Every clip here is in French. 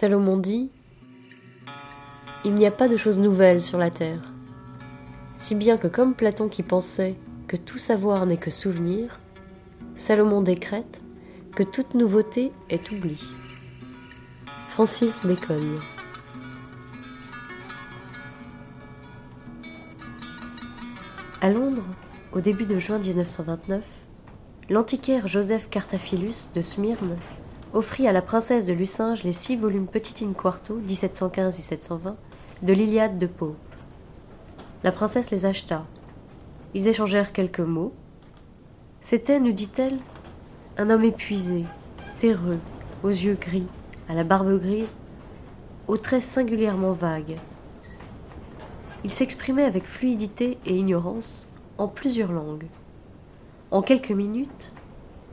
Salomon dit Il n'y a pas de choses nouvelles sur la terre. Si bien que, comme Platon qui pensait que tout savoir n'est que souvenir, Salomon décrète que toute nouveauté est oubli. Francis Bacon. À Londres, au début de juin 1929, l'antiquaire Joseph Cartaphilus de Smyrne offrit à la princesse de Lucinge les six volumes Petit in Quarto 1715-1720 de l'Iliade de Pope. La princesse les acheta. Ils échangèrent quelques mots. C'était, nous dit-elle, un homme épuisé, terreux, aux yeux gris, à la barbe grise, aux traits singulièrement vagues. Il s'exprimait avec fluidité et ignorance en plusieurs langues. En quelques minutes,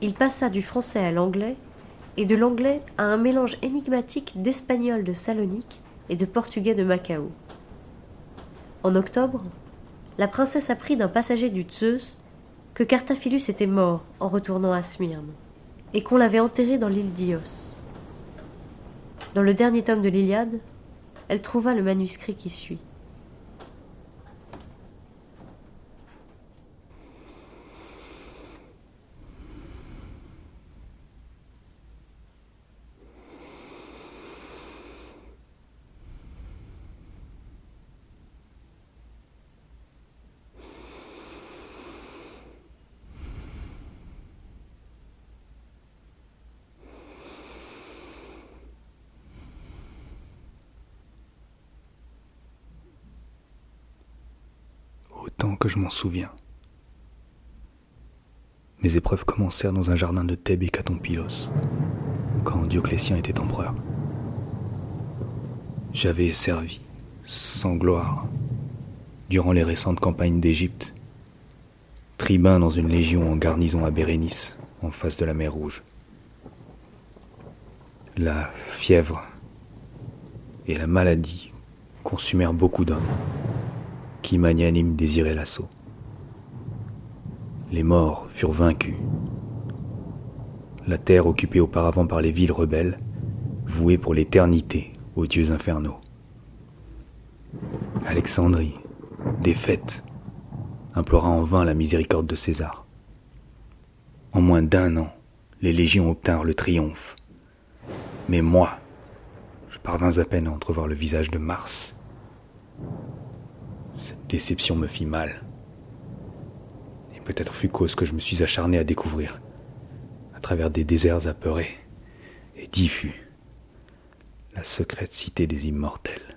il passa du français à l'anglais et de l'anglais à un mélange énigmatique d'espagnol de Salonique et de portugais de Macao. En octobre, la princesse apprit d'un passager du Zeus que Cartaphilus était mort en retournant à Smyrne, et qu'on l'avait enterré dans l'île d'Ios. Dans le dernier tome de l'Iliade, elle trouva le manuscrit qui suit. Que je m'en souviens. Mes épreuves commencèrent dans un jardin de Thèbes et Catompilos, quand Dioclétien était empereur. J'avais servi, sans gloire, durant les récentes campagnes d'Égypte, tribun dans une légion en garnison à Bérénice, en face de la mer Rouge. La fièvre et la maladie consumèrent beaucoup d'hommes qui magnanime désirait l'assaut. Les morts furent vaincus. La terre occupée auparavant par les villes rebelles, vouée pour l'éternité aux dieux infernaux. Alexandrie, défaite, implora en vain la miséricorde de César. En moins d'un an, les légions obtinrent le triomphe. Mais moi, je parvins à peine à entrevoir le visage de Mars. Cette déception me fit mal. Et peut-être fut cause que je me suis acharné à découvrir, à travers des déserts apeurés et diffus, la secrète cité des immortels.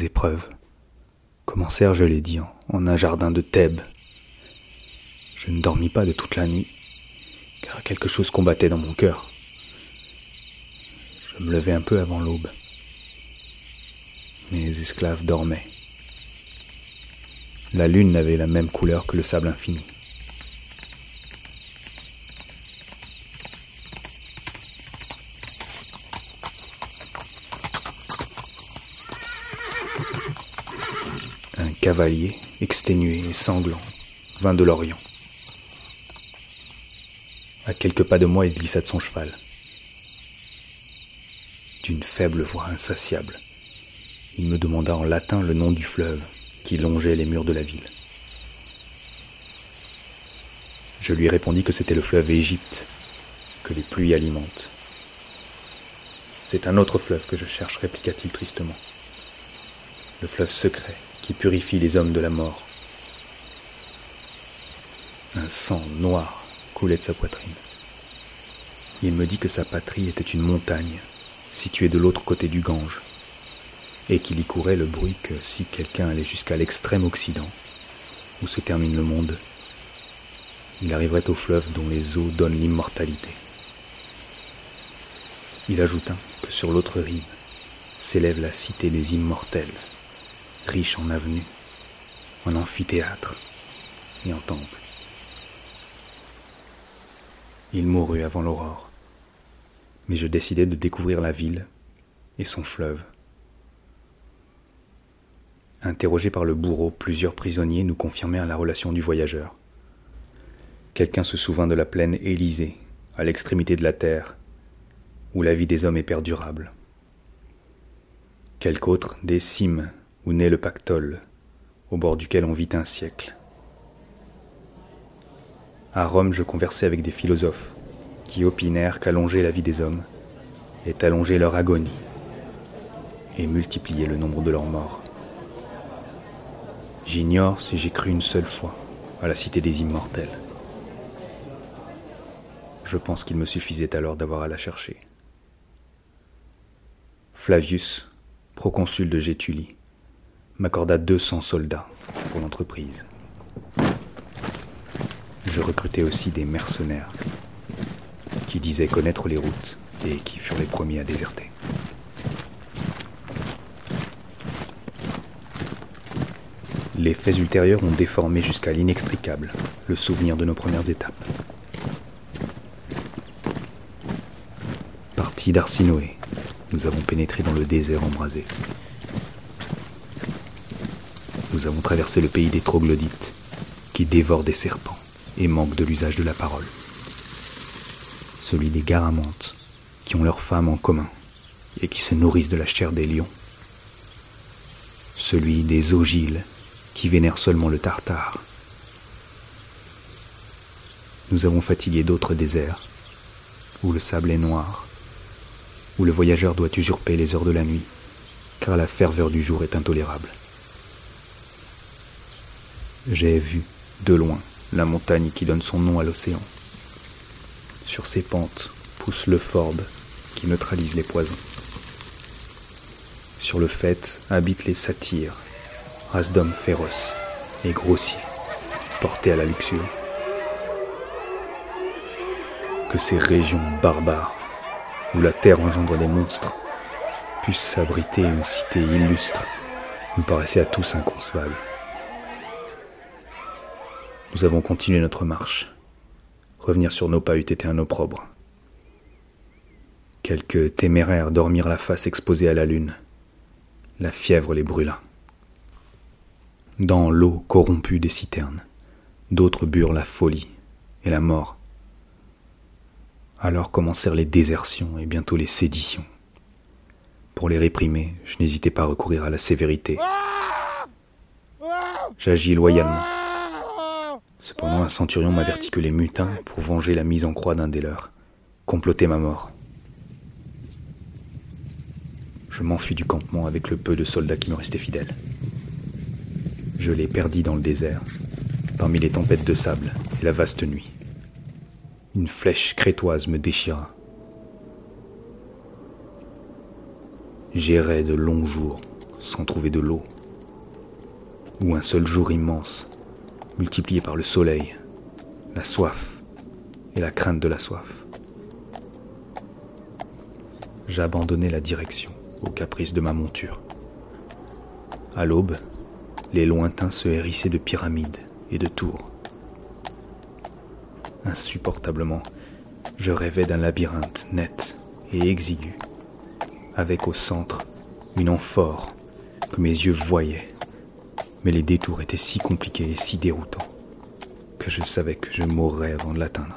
Épreuves commencèrent, je l'ai dit, en un jardin de Thèbes? Je ne dormis pas de toute la nuit, car quelque chose combattait dans mon cœur. Je me levai un peu avant l'aube. Mes esclaves dormaient. La lune n'avait la même couleur que le sable infini. Cavalier, exténué et sanglant, vint de l'Orient. À quelques pas de moi, il glissa de son cheval. D'une faible voix insatiable, il me demanda en latin le nom du fleuve qui longeait les murs de la ville. Je lui répondis que c'était le fleuve Égypte, que les pluies alimentent. C'est un autre fleuve que je cherche, répliqua-t-il tristement. Le fleuve secret qui purifie les hommes de la mort. Un sang noir coulait de sa poitrine. Il me dit que sa patrie était une montagne située de l'autre côté du Gange, et qu'il y courait le bruit que si quelqu'un allait jusqu'à l'extrême occident, où se termine le monde, il arriverait au fleuve dont les eaux donnent l'immortalité. Il ajouta que sur l'autre rive s'élève la cité des immortels, riche en avenues, en amphithéâtres et en temples. Il mourut avant l'aurore, mais je décidai de découvrir la ville et son fleuve. Interrogés par le bourreau, plusieurs prisonniers nous confirmèrent la relation du voyageur. Quelqu'un se souvint de la plaine Élysée, à l'extrémité de la terre, où la vie des hommes est perdurable. Quelque autre des cimes où naît le pactole, au bord duquel on vit un siècle. À Rome, je conversais avec des philosophes qui opinèrent qu'allonger la vie des hommes est allonger leur agonie et multiplier le nombre de leurs morts. J'ignore si j'ai cru une seule fois à la cité des immortels. Je pense qu'il me suffisait alors d'avoir à la chercher. Flavius, proconsul de Gétulie, m'accorda 200 soldats pour l'entreprise. Je recrutais aussi des mercenaires qui disaient connaître les routes et qui furent les premiers à déserter. Les faits ultérieurs ont déformé jusqu'à l'inextricable le souvenir de nos premières étapes. Parti d'Arsinoé, nous avons pénétré dans le désert embrasé. Nous avons traversé le pays des troglodytes, qui dévorent des serpents et manquent de l'usage de la parole. Celui des garamantes, qui ont leurs femmes en commun et qui se nourrissent de la chair des lions. Celui des ogiles, qui vénèrent seulement le tartare. Nous avons fatigué d'autres déserts, où le sable est noir, où le voyageur doit usurper les heures de la nuit, car la ferveur du jour est intolérable. J'ai vu, de loin, la montagne qui donne son nom à l'océan. Sur ses pentes pousse le forbe qui neutralise les poisons. Sur le fait habitent les satyres race d'hommes féroces et grossiers, portés à la luxure. Que ces régions barbares, où la terre engendre des monstres, puissent abriter une cité illustre, nous paraissait à tous inconcevable. Nous avons continué notre marche. Revenir sur nos pas eût été un opprobre. Quelques téméraires dormirent la face exposée à la lune. La fièvre les brûla dans l'eau corrompue des citernes. D'autres burent la folie et la mort. Alors commencèrent les désertions et bientôt les séditions. Pour les réprimer, je n'hésitais pas à recourir à la sévérité. J'agis loyalement. Cependant, un centurion m'avertit que les mutins, pour venger la mise en croix d'un des leurs, complotaient ma mort. Je m'enfuis du campement avec le peu de soldats qui me restaient fidèles je les perdis dans le désert, parmi les tempêtes de sable et la vaste nuit. Une flèche crétoise me déchira. J'errais de longs jours sans trouver de l'eau, ou un seul jour immense, multiplié par le soleil, la soif et la crainte de la soif. J'abandonnai la direction au caprice de ma monture. À l'aube, les lointains se hérissaient de pyramides et de tours. Insupportablement, je rêvais d'un labyrinthe net et exigu, avec au centre une amphore que mes yeux voyaient, mais les détours étaient si compliqués et si déroutants que je savais que je mourrais avant de l'atteindre.